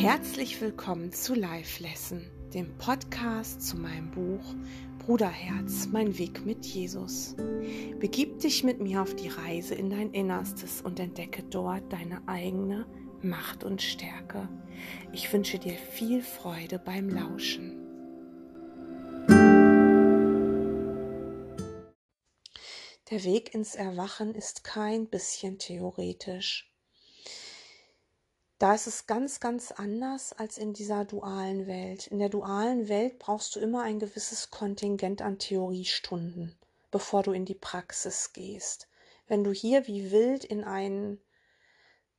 Herzlich willkommen zu Live Lesson, dem Podcast zu meinem Buch Bruderherz, mein Weg mit Jesus. Begib dich mit mir auf die Reise in dein Innerstes und entdecke dort deine eigene Macht und Stärke. Ich wünsche dir viel Freude beim Lauschen. Der Weg ins Erwachen ist kein bisschen theoretisch. Da ist es ganz, ganz anders als in dieser dualen Welt. In der dualen Welt brauchst du immer ein gewisses Kontingent an Theoriestunden, bevor du in die Praxis gehst. Wenn du hier wie wild in einen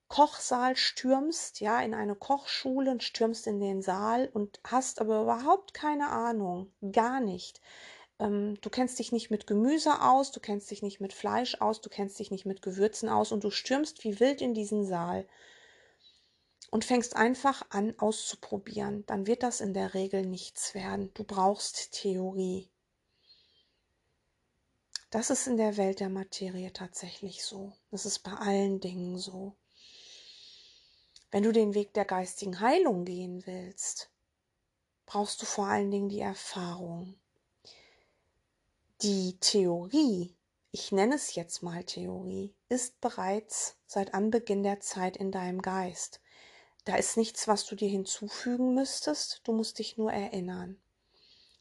Kochsaal stürmst, ja, in eine Kochschule und stürmst in den Saal und hast aber überhaupt keine Ahnung, gar nicht. Ähm, du kennst dich nicht mit Gemüse aus, du kennst dich nicht mit Fleisch aus, du kennst dich nicht mit Gewürzen aus und du stürmst wie wild in diesen Saal und fängst einfach an auszuprobieren, dann wird das in der Regel nichts werden. Du brauchst Theorie. Das ist in der Welt der Materie tatsächlich so. Das ist bei allen Dingen so. Wenn du den Weg der geistigen Heilung gehen willst, brauchst du vor allen Dingen die Erfahrung. Die Theorie, ich nenne es jetzt mal Theorie, ist bereits seit Anbeginn der Zeit in deinem Geist. Da ist nichts, was du dir hinzufügen müsstest. Du musst dich nur erinnern.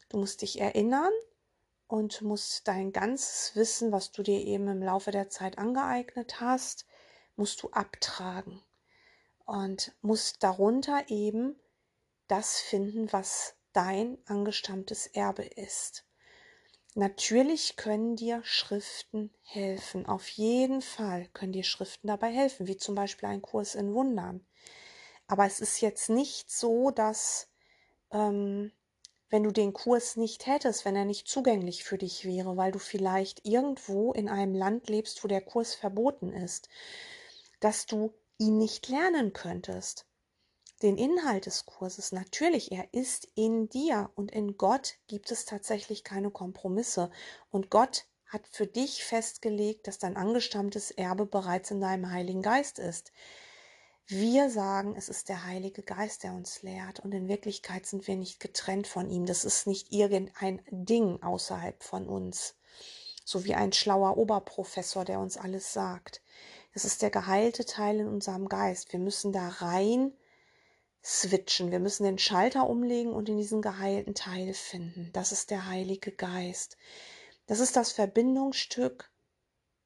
Du musst dich erinnern und musst dein ganzes Wissen, was du dir eben im Laufe der Zeit angeeignet hast, musst du abtragen und musst darunter eben das finden, was dein angestammtes Erbe ist. Natürlich können dir Schriften helfen. Auf jeden Fall können dir Schriften dabei helfen, wie zum Beispiel ein Kurs in Wundern. Aber es ist jetzt nicht so, dass ähm, wenn du den Kurs nicht hättest, wenn er nicht zugänglich für dich wäre, weil du vielleicht irgendwo in einem Land lebst, wo der Kurs verboten ist, dass du ihn nicht lernen könntest. Den Inhalt des Kurses, natürlich, er ist in dir und in Gott gibt es tatsächlich keine Kompromisse. Und Gott hat für dich festgelegt, dass dein angestammtes Erbe bereits in deinem Heiligen Geist ist. Wir sagen, es ist der Heilige Geist, der uns lehrt und in Wirklichkeit sind wir nicht getrennt von ihm. Das ist nicht irgendein Ding außerhalb von uns, so wie ein schlauer Oberprofessor, der uns alles sagt. Das ist der geheilte Teil in unserem Geist. Wir müssen da rein switchen. Wir müssen den Schalter umlegen und in diesen geheilten Teil finden. Das ist der Heilige Geist. Das ist das Verbindungsstück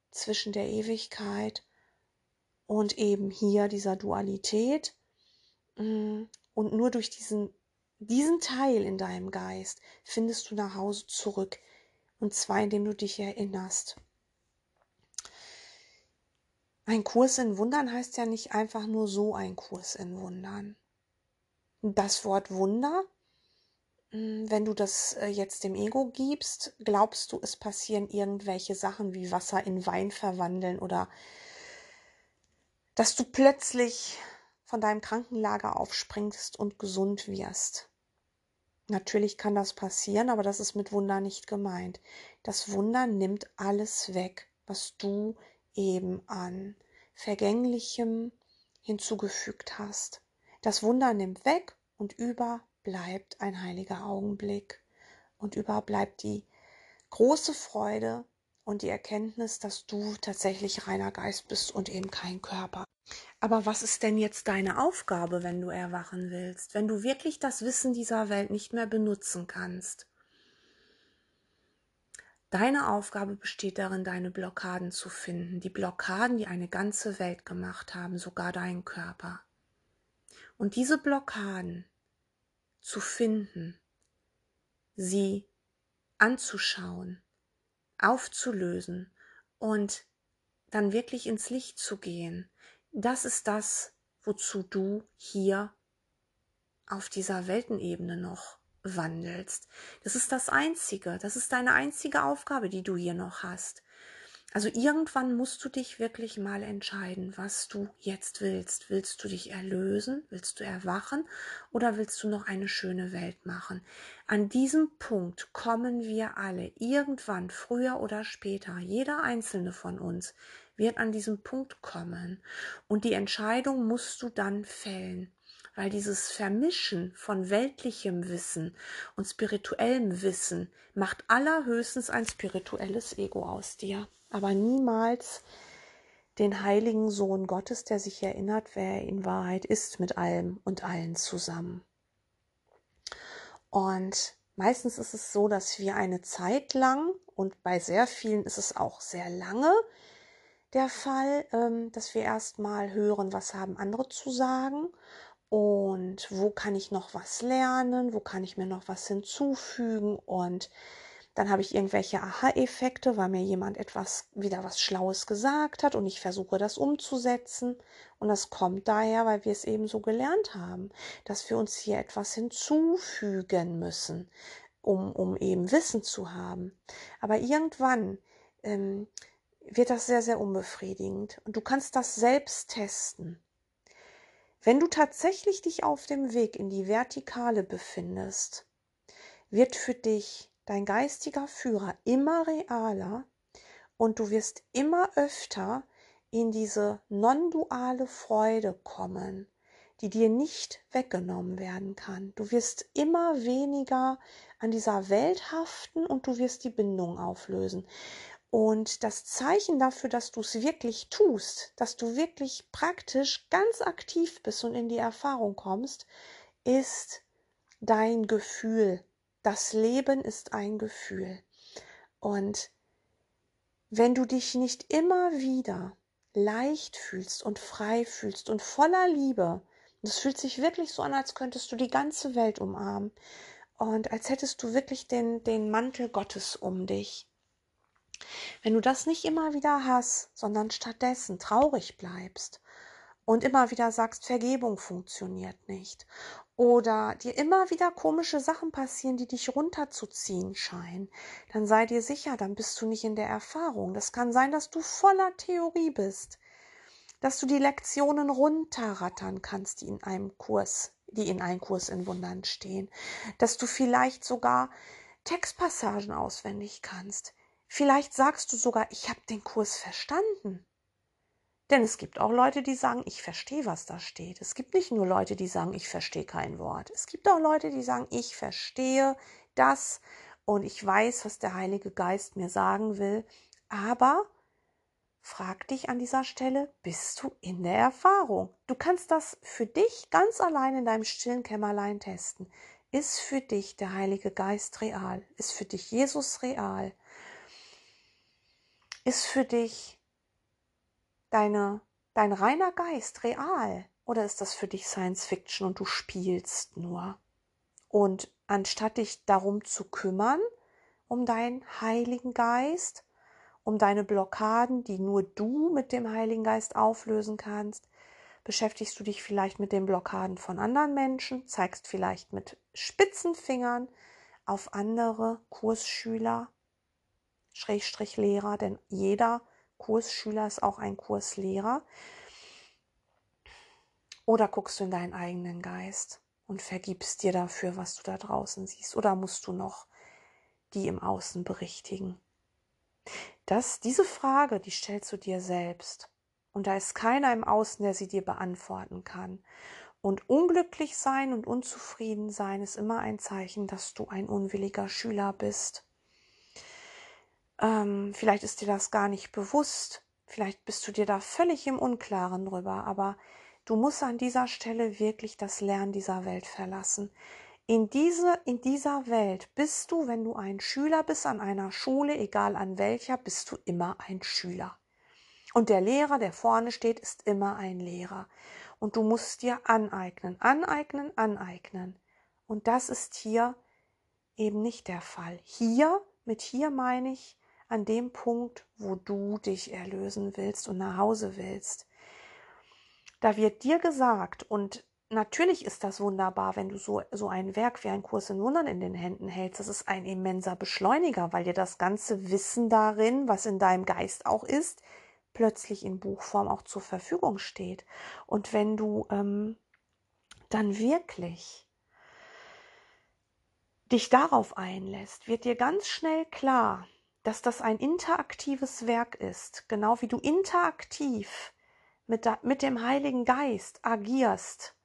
zwischen der Ewigkeit und eben hier dieser Dualität. Mm, und nur durch diesen, diesen Teil in deinem Geist findest du nach Hause zurück. Und zwar, indem du dich erinnerst. Ein Kurs in Wundern heißt ja nicht einfach nur so ein Kurs in Wundern. Das Wort Wunder, mm, wenn du das äh, jetzt dem Ego gibst, glaubst du, es passieren irgendwelche Sachen wie Wasser in Wein verwandeln oder dass du plötzlich von deinem Krankenlager aufspringst und gesund wirst. Natürlich kann das passieren, aber das ist mit Wunder nicht gemeint. Das Wunder nimmt alles weg, was du eben an Vergänglichem hinzugefügt hast. Das Wunder nimmt weg und über bleibt ein heiliger Augenblick und über bleibt die große Freude und die Erkenntnis, dass du tatsächlich reiner Geist bist und eben kein Körper. Aber was ist denn jetzt deine Aufgabe, wenn du erwachen willst, wenn du wirklich das Wissen dieser Welt nicht mehr benutzen kannst? Deine Aufgabe besteht darin, deine Blockaden zu finden, die Blockaden, die eine ganze Welt gemacht haben, sogar deinen Körper. Und diese Blockaden zu finden, sie anzuschauen, aufzulösen und dann wirklich ins Licht zu gehen, das ist das, wozu du hier auf dieser Weltenebene noch wandelst. Das ist das Einzige, das ist deine einzige Aufgabe, die du hier noch hast. Also irgendwann musst du dich wirklich mal entscheiden, was du jetzt willst. Willst du dich erlösen? Willst du erwachen? Oder willst du noch eine schöne Welt machen? An diesem Punkt kommen wir alle irgendwann, früher oder später, jeder einzelne von uns wird an diesem Punkt kommen. Und die Entscheidung musst du dann fällen. Weil dieses Vermischen von weltlichem Wissen und spirituellem Wissen macht allerhöchstens ein spirituelles Ego aus dir, aber niemals den heiligen Sohn Gottes, der sich erinnert, wer er in Wahrheit ist, mit allem und allen zusammen. Und meistens ist es so, dass wir eine Zeit lang, und bei sehr vielen ist es auch sehr lange, der Fall, ähm, dass wir erstmal hören, was haben andere zu sagen und wo kann ich noch was lernen, wo kann ich mir noch was hinzufügen und dann habe ich irgendwelche Aha-Effekte, weil mir jemand etwas wieder was Schlaues gesagt hat und ich versuche das umzusetzen. Und das kommt daher, weil wir es eben so gelernt haben, dass wir uns hier etwas hinzufügen müssen, um, um eben Wissen zu haben. Aber irgendwann ähm, wird das sehr, sehr unbefriedigend. Und du kannst das selbst testen. Wenn du tatsächlich dich auf dem Weg in die Vertikale befindest, wird für dich dein geistiger Führer immer realer und du wirst immer öfter in diese non-duale Freude kommen, die dir nicht weggenommen werden kann. Du wirst immer weniger an dieser Welt haften und du wirst die Bindung auflösen. Und das Zeichen dafür, dass du es wirklich tust, dass du wirklich praktisch ganz aktiv bist und in die Erfahrung kommst, ist dein Gefühl. Das Leben ist ein Gefühl. Und wenn du dich nicht immer wieder leicht fühlst und frei fühlst und voller Liebe, das fühlt sich wirklich so an, als könntest du die ganze Welt umarmen und als hättest du wirklich den, den Mantel Gottes um dich wenn du das nicht immer wieder hast, sondern stattdessen traurig bleibst und immer wieder sagst, Vergebung funktioniert nicht oder dir immer wieder komische Sachen passieren, die dich runterzuziehen scheinen, dann sei dir sicher, dann bist du nicht in der Erfahrung. Das kann sein, dass du voller Theorie bist, dass du die Lektionen runterrattern kannst, die in einem Kurs, die in einem Kurs in Wundern stehen, dass du vielleicht sogar Textpassagen auswendig kannst, Vielleicht sagst du sogar, ich habe den Kurs verstanden. Denn es gibt auch Leute, die sagen, ich verstehe, was da steht. Es gibt nicht nur Leute, die sagen, ich verstehe kein Wort. Es gibt auch Leute, die sagen, ich verstehe das und ich weiß, was der Heilige Geist mir sagen will. Aber frag dich an dieser Stelle, bist du in der Erfahrung? Du kannst das für dich ganz allein in deinem stillen Kämmerlein testen. Ist für dich der Heilige Geist real? Ist für dich Jesus real? Ist für dich deine, dein reiner Geist real oder ist das für dich Science Fiction und du spielst nur? Und anstatt dich darum zu kümmern, um deinen Heiligen Geist, um deine Blockaden, die nur du mit dem Heiligen Geist auflösen kannst, beschäftigst du dich vielleicht mit den Blockaden von anderen Menschen, zeigst vielleicht mit spitzen Fingern auf andere Kursschüler Schrägstrich Lehrer, denn jeder Kursschüler ist auch ein Kurslehrer. Oder guckst du in deinen eigenen Geist und vergibst dir dafür, was du da draußen siehst? Oder musst du noch die im Außen berichtigen? Das, diese Frage, die stellst du dir selbst. Und da ist keiner im Außen, der sie dir beantworten kann. Und unglücklich sein und unzufrieden sein ist immer ein Zeichen, dass du ein unwilliger Schüler bist. Ähm, vielleicht ist dir das gar nicht bewusst. Vielleicht bist du dir da völlig im Unklaren drüber. Aber du musst an dieser Stelle wirklich das Lernen dieser Welt verlassen. In, diese, in dieser Welt bist du, wenn du ein Schüler bist an einer Schule, egal an welcher, bist du immer ein Schüler. Und der Lehrer, der vorne steht, ist immer ein Lehrer. Und du musst dir aneignen, aneignen, aneignen. Und das ist hier eben nicht der Fall. Hier, mit hier meine ich, an dem Punkt, wo du dich erlösen willst und nach Hause willst. Da wird dir gesagt, und natürlich ist das wunderbar, wenn du so, so ein Werk wie ein Kurs in Wundern in den Händen hältst. Das ist ein immenser Beschleuniger, weil dir das ganze Wissen darin, was in deinem Geist auch ist, plötzlich in Buchform auch zur Verfügung steht. Und wenn du ähm, dann wirklich dich darauf einlässt, wird dir ganz schnell klar, dass das ein interaktives Werk ist, genau wie du interaktiv mit, mit dem Heiligen Geist agierst,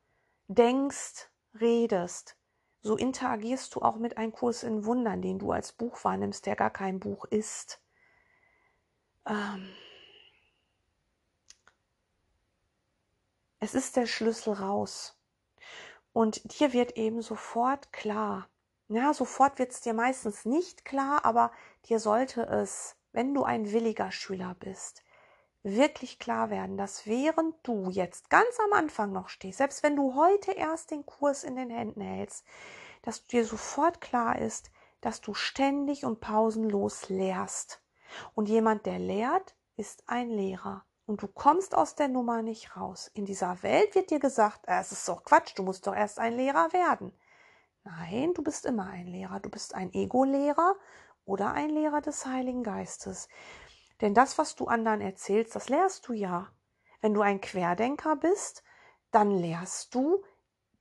denkst, redest, so interagierst du auch mit einem Kurs in Wundern, den du als Buch wahrnimmst, der gar kein Buch ist. Ähm es ist der Schlüssel raus. Und dir wird eben sofort klar, ja, sofort wird es dir meistens nicht klar, aber dir sollte es, wenn du ein williger Schüler bist, wirklich klar werden, dass während du jetzt ganz am Anfang noch stehst, selbst wenn du heute erst den Kurs in den Händen hältst, dass dir sofort klar ist, dass du ständig und pausenlos lehrst. Und jemand, der lehrt, ist ein Lehrer. Und du kommst aus der Nummer nicht raus. In dieser Welt wird dir gesagt, äh, es ist doch Quatsch, du musst doch erst ein Lehrer werden. Nein, du bist immer ein Lehrer. Du bist ein Ego-Lehrer oder ein Lehrer des Heiligen Geistes. Denn das, was du anderen erzählst, das lehrst du ja. Wenn du ein Querdenker bist, dann lehrst du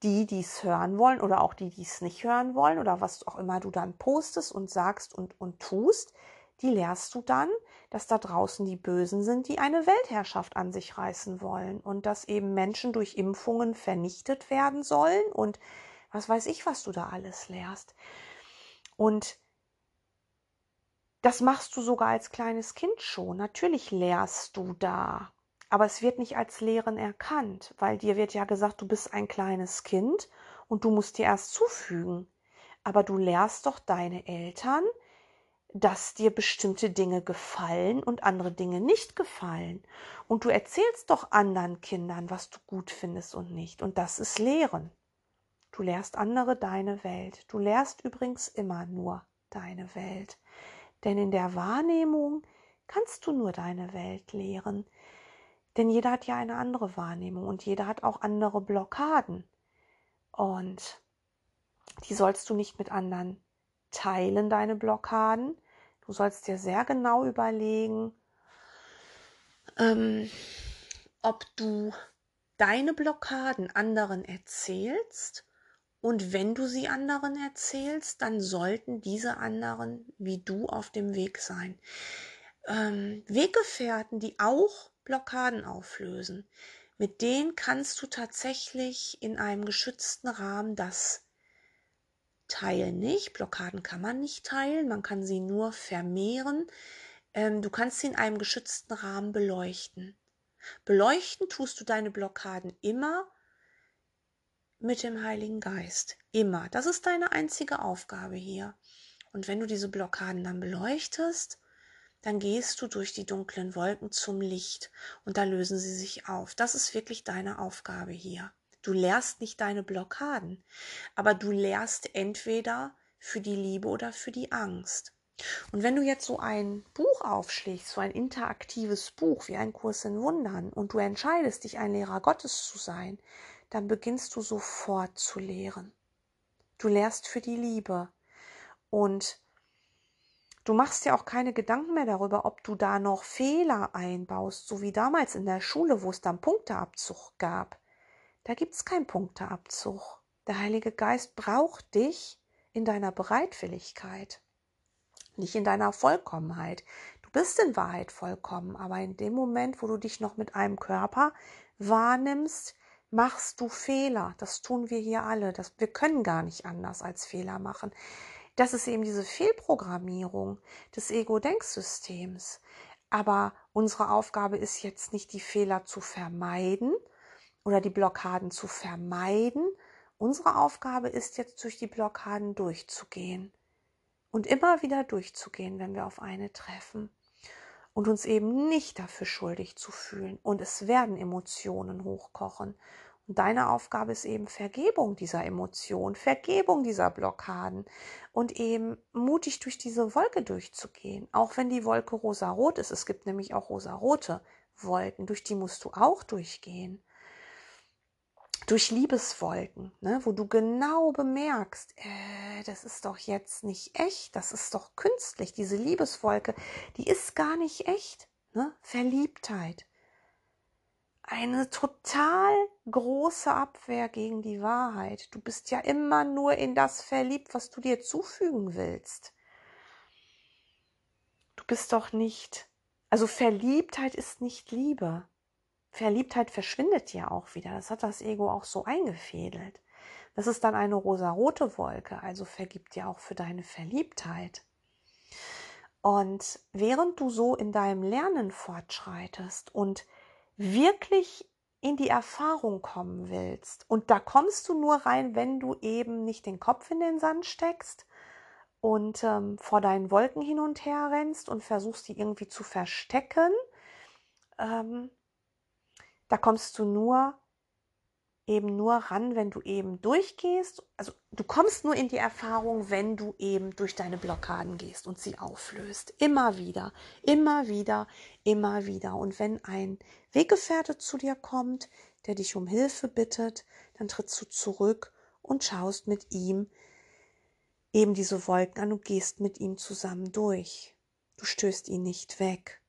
die, die es hören wollen oder auch die, die es nicht hören wollen oder was auch immer du dann postest und sagst und, und tust, die lehrst du dann, dass da draußen die Bösen sind, die eine Weltherrschaft an sich reißen wollen und dass eben Menschen durch Impfungen vernichtet werden sollen und was weiß ich, was du da alles lehrst. Und das machst du sogar als kleines Kind schon. Natürlich lehrst du da. Aber es wird nicht als Lehren erkannt, weil dir wird ja gesagt, du bist ein kleines Kind und du musst dir erst zufügen. Aber du lehrst doch deine Eltern, dass dir bestimmte Dinge gefallen und andere Dinge nicht gefallen. Und du erzählst doch anderen Kindern, was du gut findest und nicht. Und das ist Lehren. Du lehrst andere deine Welt. Du lehrst übrigens immer nur deine Welt. Denn in der Wahrnehmung kannst du nur deine Welt lehren. Denn jeder hat ja eine andere Wahrnehmung und jeder hat auch andere Blockaden. Und die sollst du nicht mit anderen teilen, deine Blockaden. Du sollst dir sehr genau überlegen, ähm, ob du deine Blockaden anderen erzählst und wenn du sie anderen erzählst, dann sollten diese anderen wie du auf dem Weg sein. Ähm, Weggefährten, die auch Blockaden auflösen, mit denen kannst du tatsächlich in einem geschützten Rahmen das teilen nicht. Blockaden kann man nicht teilen, man kann sie nur vermehren. Ähm, du kannst sie in einem geschützten Rahmen beleuchten. Beleuchten tust du deine Blockaden immer mit dem Heiligen Geist. Immer. Das ist deine einzige Aufgabe hier. Und wenn du diese Blockaden dann beleuchtest, dann gehst du durch die dunklen Wolken zum Licht und da lösen sie sich auf. Das ist wirklich deine Aufgabe hier. Du lehrst nicht deine Blockaden, aber du lehrst entweder für die Liebe oder für die Angst. Und wenn du jetzt so ein Buch aufschlägst, so ein interaktives Buch wie ein Kurs in Wundern und du entscheidest dich, ein Lehrer Gottes zu sein, dann beginnst du sofort zu lehren. Du lehrst für die Liebe und du machst dir auch keine Gedanken mehr darüber, ob du da noch Fehler einbaust, so wie damals in der Schule, wo es dann Punkteabzug gab. Da gibt es keinen Punkteabzug. Der Heilige Geist braucht dich in deiner Bereitwilligkeit, nicht in deiner Vollkommenheit. Du bist in Wahrheit vollkommen, aber in dem Moment, wo du dich noch mit einem Körper wahrnimmst, machst du Fehler. Das tun wir hier alle. Das, wir können gar nicht anders als Fehler machen. Das ist eben diese Fehlprogrammierung des Ego-Denksystems. Aber unsere Aufgabe ist jetzt nicht, die Fehler zu vermeiden oder die Blockaden zu vermeiden. Unsere Aufgabe ist jetzt, durch die Blockaden durchzugehen und immer wieder durchzugehen, wenn wir auf eine treffen und uns eben nicht dafür schuldig zu fühlen. Und es werden Emotionen hochkochen. Und deine Aufgabe ist eben Vergebung dieser Emotionen, Vergebung dieser Blockaden und eben mutig durch diese Wolke durchzugehen. Auch wenn die Wolke rosarot ist. Es gibt nämlich auch rosarote Wolken, durch die musst du auch durchgehen durch Liebeswolken, ne, wo du genau bemerkst, äh, das ist doch jetzt nicht echt, das ist doch künstlich, diese Liebeswolke, die ist gar nicht echt. Ne? Verliebtheit. Eine total große Abwehr gegen die Wahrheit. Du bist ja immer nur in das verliebt, was du dir zufügen willst. Du bist doch nicht. Also Verliebtheit ist nicht Liebe. Verliebtheit verschwindet ja auch wieder. Das hat das Ego auch so eingefädelt. Das ist dann eine rosarote Wolke, also vergibt dir auch für deine Verliebtheit. Und während du so in deinem Lernen fortschreitest und wirklich in die Erfahrung kommen willst, und da kommst du nur rein, wenn du eben nicht den Kopf in den Sand steckst und ähm, vor deinen Wolken hin und her rennst und versuchst, die irgendwie zu verstecken, ähm, da kommst du nur eben nur ran, wenn du eben durchgehst. Also du kommst nur in die Erfahrung, wenn du eben durch deine Blockaden gehst und sie auflöst. Immer wieder, immer wieder, immer wieder. Und wenn ein Weggefährte zu dir kommt, der dich um Hilfe bittet, dann trittst du zurück und schaust mit ihm eben diese Wolken an und gehst mit ihm zusammen durch. Du stößt ihn nicht weg.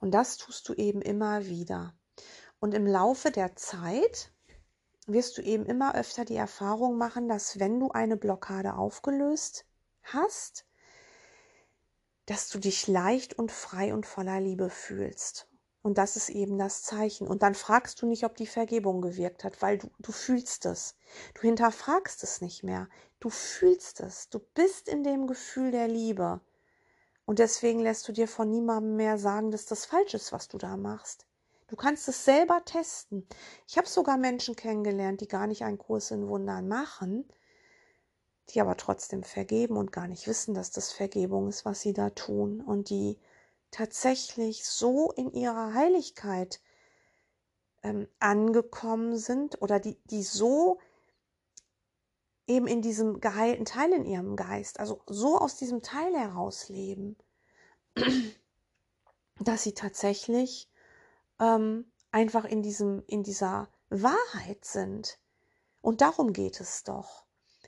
Und das tust du eben immer wieder. Und im Laufe der Zeit wirst du eben immer öfter die Erfahrung machen, dass wenn du eine Blockade aufgelöst hast, dass du dich leicht und frei und voller Liebe fühlst. Und das ist eben das Zeichen. Und dann fragst du nicht, ob die Vergebung gewirkt hat, weil du, du fühlst es. Du hinterfragst es nicht mehr. Du fühlst es. Du bist in dem Gefühl der Liebe. Und deswegen lässt du dir von niemandem mehr sagen, dass das falsch ist, was du da machst. Du kannst es selber testen. Ich habe sogar Menschen kennengelernt, die gar nicht einen Kurs in Wundern machen, die aber trotzdem vergeben und gar nicht wissen, dass das Vergebung ist, was sie da tun und die tatsächlich so in ihrer Heiligkeit ähm, angekommen sind oder die, die so eben in diesem geheilten Teil in ihrem Geist, also so aus diesem Teil heraus leben, dass sie tatsächlich ähm, einfach in diesem, in dieser Wahrheit sind. Und darum geht es doch.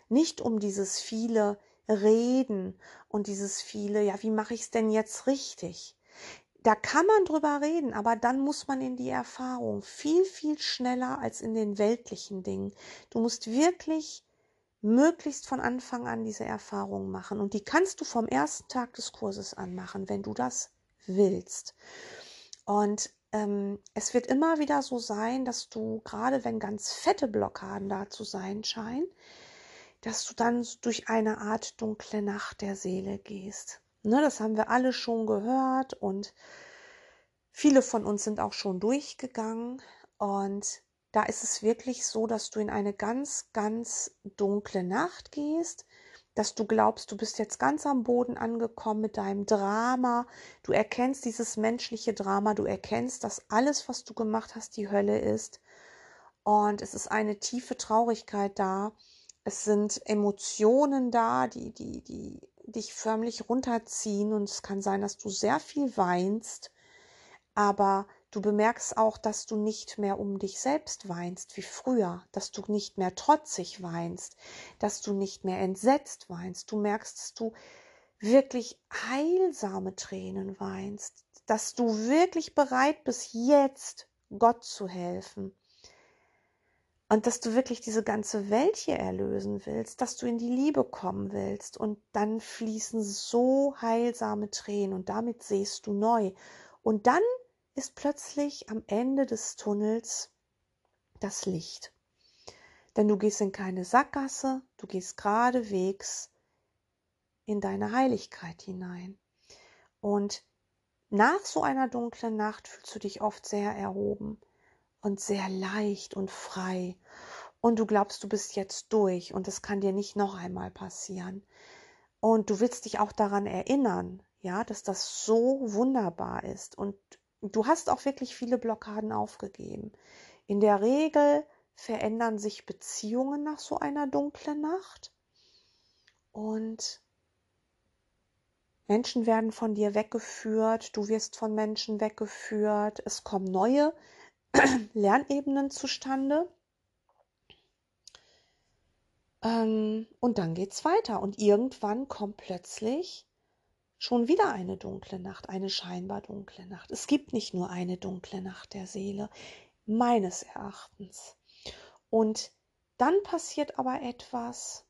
Nicht um dieses viele Reden und dieses viele, ja, wie mache ich es denn jetzt richtig? Da kann man drüber reden, aber dann muss man in die Erfahrung viel, viel schneller als in den weltlichen Dingen. Du musst wirklich möglichst von Anfang an diese Erfahrung machen. Und die kannst du vom ersten Tag des Kurses an machen, wenn du das willst. Und ähm, es wird immer wieder so sein, dass du, gerade wenn ganz fette Blockaden da zu sein scheinen, dass du dann durch eine Art dunkle Nacht der Seele gehst. Ne, das haben wir alle schon gehört und viele von uns sind auch schon durchgegangen. Und da ist es wirklich so, dass du in eine ganz, ganz dunkle Nacht gehst, dass du glaubst, du bist jetzt ganz am Boden angekommen mit deinem Drama. Du erkennst dieses menschliche Drama, du erkennst, dass alles, was du gemacht hast, die Hölle ist. Und es ist eine tiefe Traurigkeit da. Es sind Emotionen da, die, die, die dich förmlich runterziehen. Und es kann sein, dass du sehr viel weinst. Aber Du bemerkst auch, dass du nicht mehr um dich selbst weinst wie früher, dass du nicht mehr trotzig weinst, dass du nicht mehr entsetzt weinst. Du merkst, dass du wirklich heilsame Tränen weinst, dass du wirklich bereit bist, jetzt Gott zu helfen. Und dass du wirklich diese ganze Welt hier erlösen willst, dass du in die Liebe kommen willst. Und dann fließen so heilsame Tränen und damit siehst du neu. Und dann ist plötzlich am Ende des Tunnels das Licht. Denn du gehst in keine Sackgasse, du gehst geradewegs in deine Heiligkeit hinein. Und nach so einer dunklen Nacht fühlst du dich oft sehr erhoben und sehr leicht und frei. Und du glaubst, du bist jetzt durch und es kann dir nicht noch einmal passieren. Und du willst dich auch daran erinnern, ja, dass das so wunderbar ist und Du hast auch wirklich viele Blockaden aufgegeben. In der Regel verändern sich Beziehungen nach so einer dunklen Nacht und Menschen werden von dir weggeführt, du wirst von Menschen weggeführt, es kommen neue Lernebenen zustande. Ähm, und dann geht's weiter und irgendwann kommt plötzlich Schon wieder eine dunkle Nacht, eine scheinbar dunkle Nacht. Es gibt nicht nur eine dunkle Nacht der Seele, meines Erachtens. Und dann passiert aber etwas,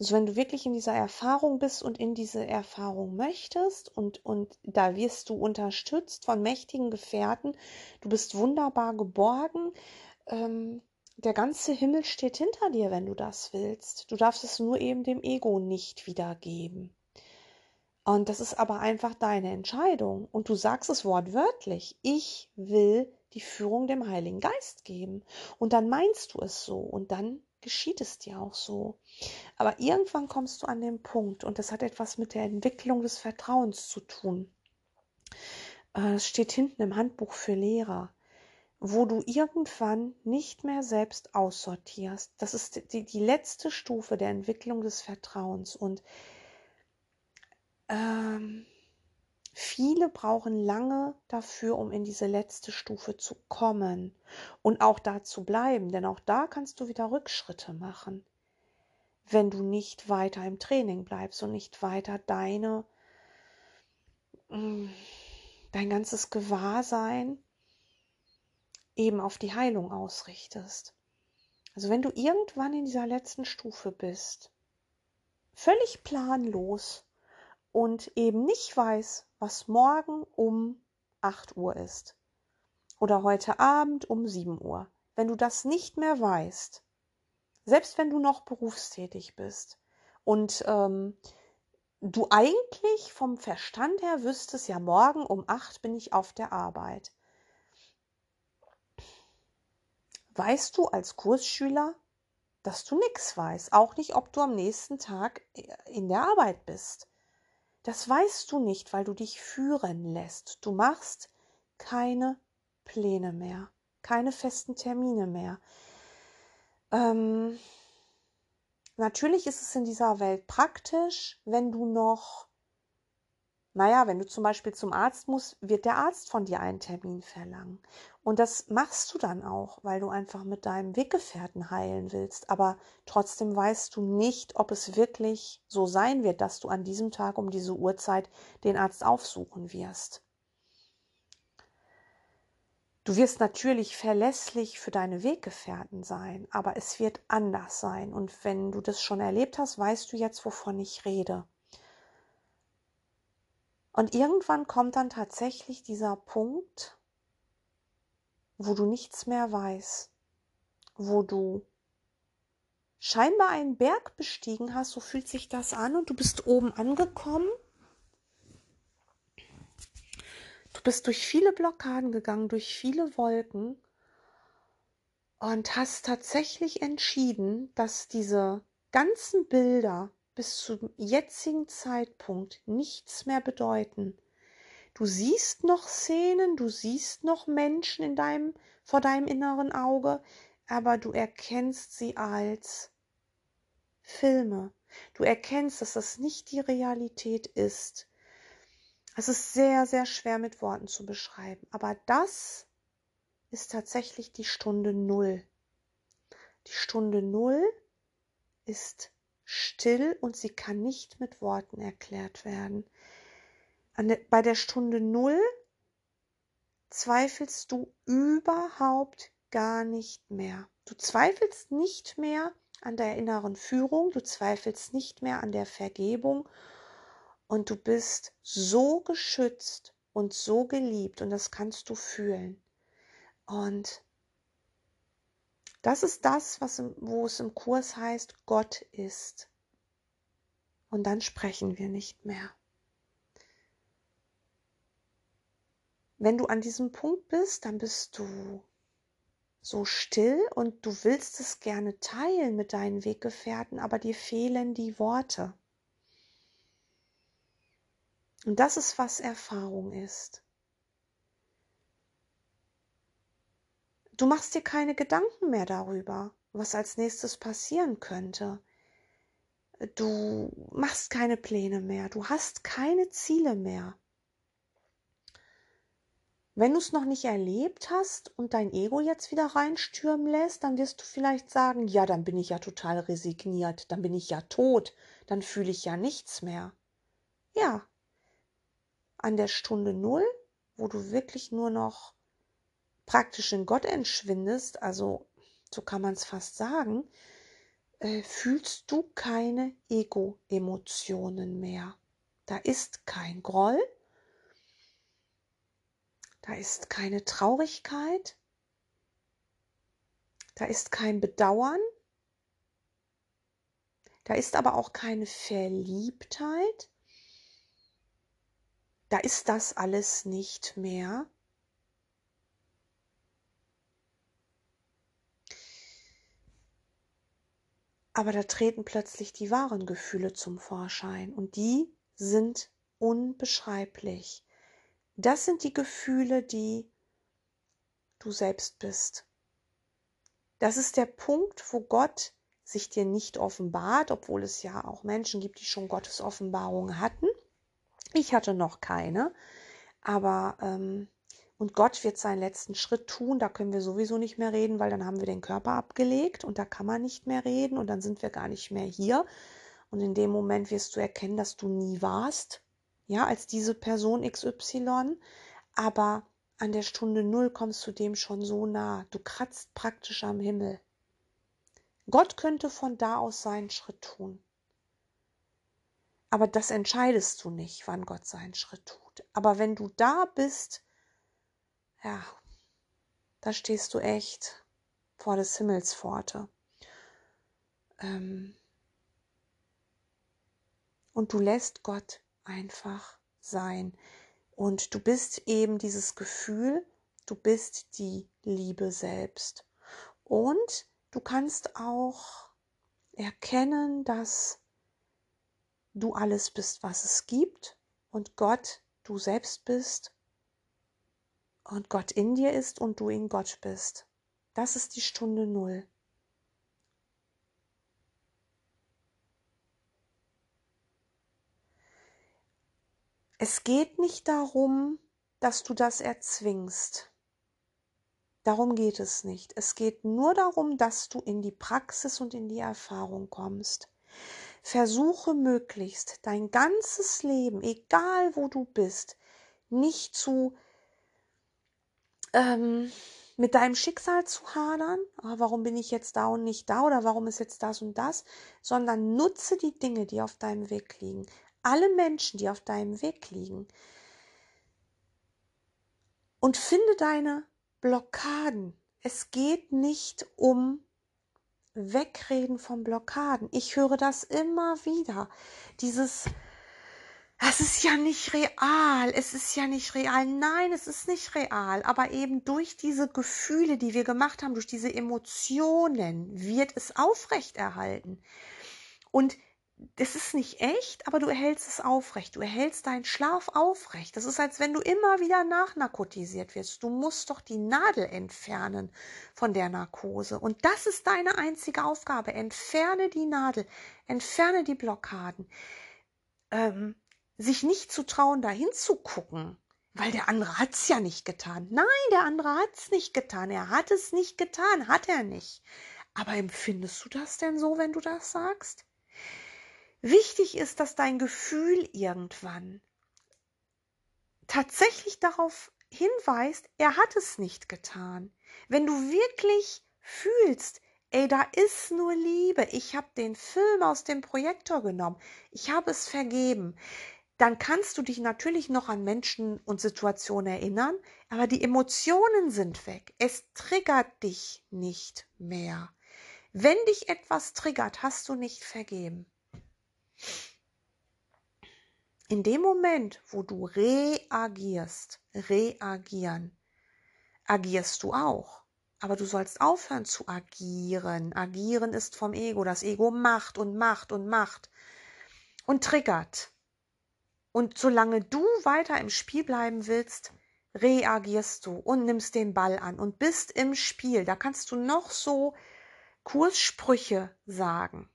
Also wenn du wirklich in dieser Erfahrung bist und in diese Erfahrung möchtest und, und da wirst du unterstützt von mächtigen Gefährten, du bist wunderbar geborgen, ähm, der ganze Himmel steht hinter dir, wenn du das willst. Du darfst es nur eben dem Ego nicht wiedergeben. Und das ist aber einfach deine Entscheidung. Und du sagst es wortwörtlich. Ich will die Führung dem Heiligen Geist geben. Und dann meinst du es so. Und dann geschieht es dir auch so. Aber irgendwann kommst du an den Punkt, und das hat etwas mit der Entwicklung des Vertrauens zu tun. Äh, es steht hinten im Handbuch für Lehrer, wo du irgendwann nicht mehr selbst aussortierst. Das ist die, die letzte Stufe der Entwicklung des Vertrauens. Und ähm, Viele brauchen lange dafür, um in diese letzte Stufe zu kommen und auch da zu bleiben, denn auch da kannst du wieder Rückschritte machen, wenn du nicht weiter im Training bleibst und nicht weiter deine mm, dein ganzes Gewahrsein eben auf die Heilung ausrichtest. Also wenn du irgendwann in dieser letzten Stufe bist, völlig planlos, und eben nicht weiß, was morgen um 8 Uhr ist oder heute Abend um 7 Uhr, wenn du das nicht mehr weißt, selbst wenn du noch berufstätig bist und ähm, du eigentlich vom Verstand her wüsstest, ja, morgen um 8 bin ich auf der Arbeit. Weißt du als Kursschüler, dass du nichts weißt, auch nicht, ob du am nächsten Tag in der Arbeit bist. Das weißt du nicht, weil du dich führen lässt. Du machst keine Pläne mehr, keine festen Termine mehr. Ähm, natürlich ist es in dieser Welt praktisch, wenn du noch naja, wenn du zum Beispiel zum Arzt musst, wird der Arzt von dir einen Termin verlangen. Und das machst du dann auch, weil du einfach mit deinem Weggefährten heilen willst. Aber trotzdem weißt du nicht, ob es wirklich so sein wird, dass du an diesem Tag um diese Uhrzeit den Arzt aufsuchen wirst. Du wirst natürlich verlässlich für deine Weggefährten sein, aber es wird anders sein. Und wenn du das schon erlebt hast, weißt du jetzt, wovon ich rede. Und irgendwann kommt dann tatsächlich dieser Punkt, wo du nichts mehr weißt, wo du scheinbar einen Berg bestiegen hast, so fühlt sich das an und du bist oben angekommen. Du bist durch viele Blockaden gegangen, durch viele Wolken und hast tatsächlich entschieden, dass diese ganzen Bilder, bis zum jetzigen Zeitpunkt nichts mehr bedeuten. Du siehst noch Szenen, du siehst noch Menschen in deinem, vor deinem inneren Auge, aber du erkennst sie als Filme. Du erkennst, dass das nicht die Realität ist. Es ist sehr, sehr schwer mit Worten zu beschreiben, aber das ist tatsächlich die Stunde Null. Die Stunde Null ist still und sie kann nicht mit Worten erklärt werden. Der, bei der Stunde Null zweifelst du überhaupt gar nicht mehr. Du zweifelst nicht mehr an der inneren Führung, du zweifelst nicht mehr an der Vergebung und du bist so geschützt und so geliebt und das kannst du fühlen. Und das ist das, was wo es im Kurs heißt, Gott ist. Und dann sprechen wir nicht mehr. Wenn du an diesem Punkt bist, dann bist du so still und du willst es gerne teilen mit deinen Weggefährten, aber dir fehlen die Worte. Und das ist, was Erfahrung ist. Du machst dir keine Gedanken mehr darüber, was als nächstes passieren könnte. Du machst keine Pläne mehr, du hast keine Ziele mehr. Wenn du es noch nicht erlebt hast und dein Ego jetzt wieder reinstürmen lässt, dann wirst du vielleicht sagen, ja, dann bin ich ja total resigniert, dann bin ich ja tot, dann fühle ich ja nichts mehr. Ja, an der Stunde Null, wo du wirklich nur noch praktisch in Gott entschwindest, also so kann man es fast sagen, äh, fühlst du keine Ego-Emotionen mehr. Da ist kein Groll, da ist keine Traurigkeit, da ist kein Bedauern, da ist aber auch keine Verliebtheit, da ist das alles nicht mehr. Aber da treten plötzlich die wahren Gefühle zum Vorschein und die sind unbeschreiblich. Das sind die Gefühle, die du selbst bist. Das ist der Punkt, wo Gott sich dir nicht offenbart, obwohl es ja auch Menschen gibt, die schon Gottes Offenbarungen hatten. Ich hatte noch keine, aber ähm, und Gott wird seinen letzten Schritt tun, da können wir sowieso nicht mehr reden, weil dann haben wir den Körper abgelegt und da kann man nicht mehr reden und dann sind wir gar nicht mehr hier. Und in dem Moment wirst du erkennen, dass du nie warst, ja, als diese Person XY, aber an der Stunde Null kommst du dem schon so nah. Du kratzt praktisch am Himmel. Gott könnte von da aus seinen Schritt tun. Aber das entscheidest du nicht, wann Gott seinen Schritt tut. Aber wenn du da bist, ja, da stehst du echt vor des Himmels Pforte. Ähm und du lässt Gott einfach sein. Und du bist eben dieses Gefühl, du bist die Liebe selbst. Und du kannst auch erkennen, dass du alles bist, was es gibt und Gott du selbst bist und Gott in dir ist und du in Gott bist. Das ist die Stunde Null. Es geht nicht darum, dass du das erzwingst. Darum geht es nicht. Es geht nur darum, dass du in die Praxis und in die Erfahrung kommst. Versuche möglichst dein ganzes Leben, egal wo du bist, nicht zu ähm, mit deinem Schicksal zu hadern, ah, warum bin ich jetzt da und nicht da oder warum ist jetzt das und das, sondern nutze die Dinge, die auf deinem Weg liegen alle Menschen, die auf deinem Weg liegen. Und finde deine Blockaden. Es geht nicht um Wegreden von Blockaden. Ich höre das immer wieder. Dieses, das ist ja nicht real, es ist ja nicht real. Nein, es ist nicht real. Aber eben durch diese Gefühle, die wir gemacht haben, durch diese Emotionen, wird es aufrechterhalten. Und das ist nicht echt, aber du erhältst es aufrecht. Du erhältst deinen Schlaf aufrecht. Das ist, als wenn du immer wieder nachnarkotisiert wirst. Du musst doch die Nadel entfernen von der Narkose. Und das ist deine einzige Aufgabe. Entferne die Nadel, entferne die Blockaden. Ähm, sich nicht zu trauen, dahin zu gucken, weil der andere hat es ja nicht getan. Nein, der andere hat es nicht getan. Er hat es nicht getan, hat er nicht. Aber empfindest du das denn so, wenn du das sagst? Wichtig ist, dass dein Gefühl irgendwann tatsächlich darauf hinweist, er hat es nicht getan. Wenn du wirklich fühlst, ey, da ist nur Liebe, ich habe den Film aus dem Projektor genommen, ich habe es vergeben, dann kannst du dich natürlich noch an Menschen und Situationen erinnern, aber die Emotionen sind weg. Es triggert dich nicht mehr. Wenn dich etwas triggert, hast du nicht vergeben. In dem Moment, wo du reagierst, reagieren, agierst du auch. Aber du sollst aufhören zu agieren. Agieren ist vom Ego. Das Ego macht und macht und macht und triggert. Und solange du weiter im Spiel bleiben willst, reagierst du und nimmst den Ball an und bist im Spiel. Da kannst du noch so Kurssprüche sagen.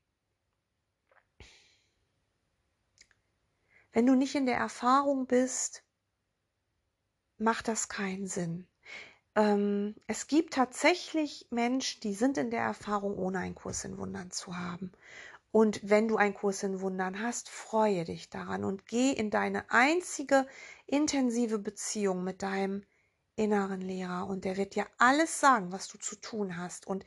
Wenn du nicht in der Erfahrung bist, macht das keinen Sinn. Ähm, es gibt tatsächlich Menschen, die sind in der Erfahrung, ohne einen Kurs in Wundern zu haben. Und wenn du einen Kurs in Wundern hast, freue dich daran und geh in deine einzige intensive Beziehung mit deinem inneren Lehrer und der wird dir alles sagen, was du zu tun hast. Und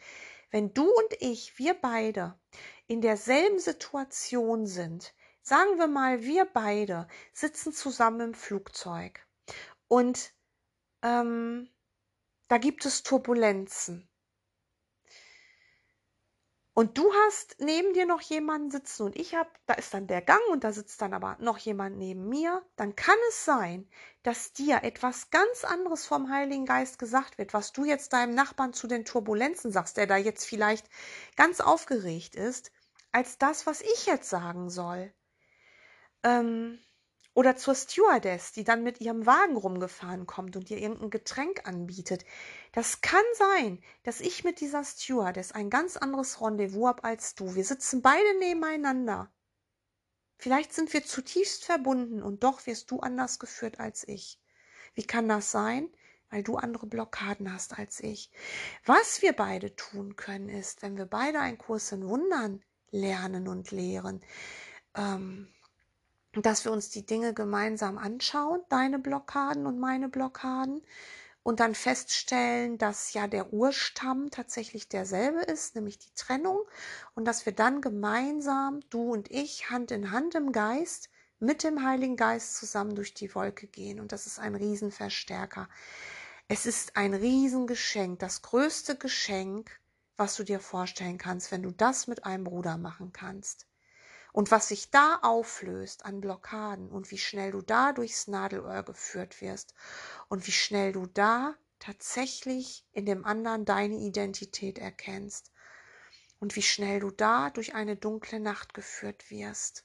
wenn du und ich, wir beide, in derselben Situation sind, sagen wir mal, wir beide sitzen zusammen im Flugzeug und ähm, da gibt es Turbulenzen. Und du hast neben dir noch jemanden sitzen und ich habe, da ist dann der Gang und da sitzt dann aber noch jemand neben mir, dann kann es sein, dass dir etwas ganz anderes vom Heiligen Geist gesagt wird, was du jetzt deinem Nachbarn zu den Turbulenzen sagst, der da jetzt vielleicht ganz aufgeregt ist, als das, was ich jetzt sagen soll. Ähm, oder zur Stewardess, die dann mit ihrem Wagen rumgefahren kommt und dir irgendein Getränk anbietet. Das kann sein, dass ich mit dieser Stewardess ein ganz anderes Rendezvous habe als du. Wir sitzen beide nebeneinander. Vielleicht sind wir zutiefst verbunden und doch wirst du anders geführt als ich. Wie kann das sein? Weil du andere Blockaden hast als ich. Was wir beide tun können, ist, wenn wir beide einen Kurs in Wundern lernen und lehren, ähm, dass wir uns die Dinge gemeinsam anschauen, deine Blockaden und meine Blockaden, und dann feststellen, dass ja der Urstamm tatsächlich derselbe ist, nämlich die Trennung, und dass wir dann gemeinsam, du und ich, Hand in Hand im Geist, mit dem Heiligen Geist zusammen durch die Wolke gehen. Und das ist ein Riesenverstärker. Es ist ein Riesengeschenk, das größte Geschenk, was du dir vorstellen kannst, wenn du das mit einem Bruder machen kannst. Und was sich da auflöst an Blockaden und wie schnell du da durchs Nadelöhr geführt wirst und wie schnell du da tatsächlich in dem anderen deine Identität erkennst und wie schnell du da durch eine dunkle Nacht geführt wirst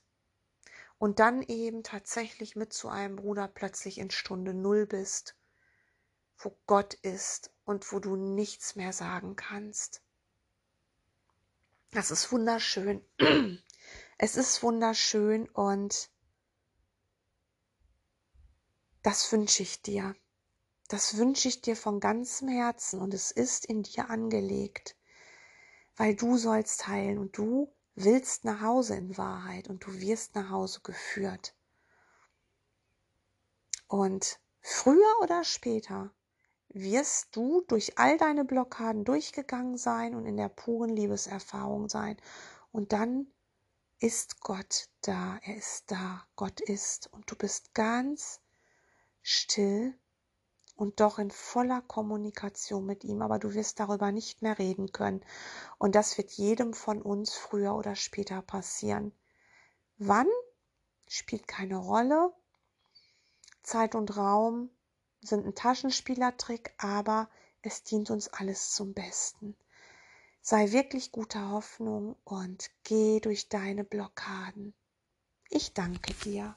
und dann eben tatsächlich mit zu einem Bruder plötzlich in Stunde Null bist, wo Gott ist und wo du nichts mehr sagen kannst. Das ist wunderschön. Es ist wunderschön und das wünsche ich dir. Das wünsche ich dir von ganzem Herzen und es ist in dir angelegt, weil du sollst heilen und du willst nach Hause in Wahrheit und du wirst nach Hause geführt. Und früher oder später wirst du durch all deine Blockaden durchgegangen sein und in der puren Liebeserfahrung sein. Und dann ist Gott da, er ist da, Gott ist und du bist ganz still und doch in voller Kommunikation mit ihm, aber du wirst darüber nicht mehr reden können und das wird jedem von uns früher oder später passieren. Wann spielt keine Rolle. Zeit und Raum sind ein Taschenspielertrick, aber es dient uns alles zum Besten. Sei wirklich guter Hoffnung und geh durch deine Blockaden. Ich danke dir.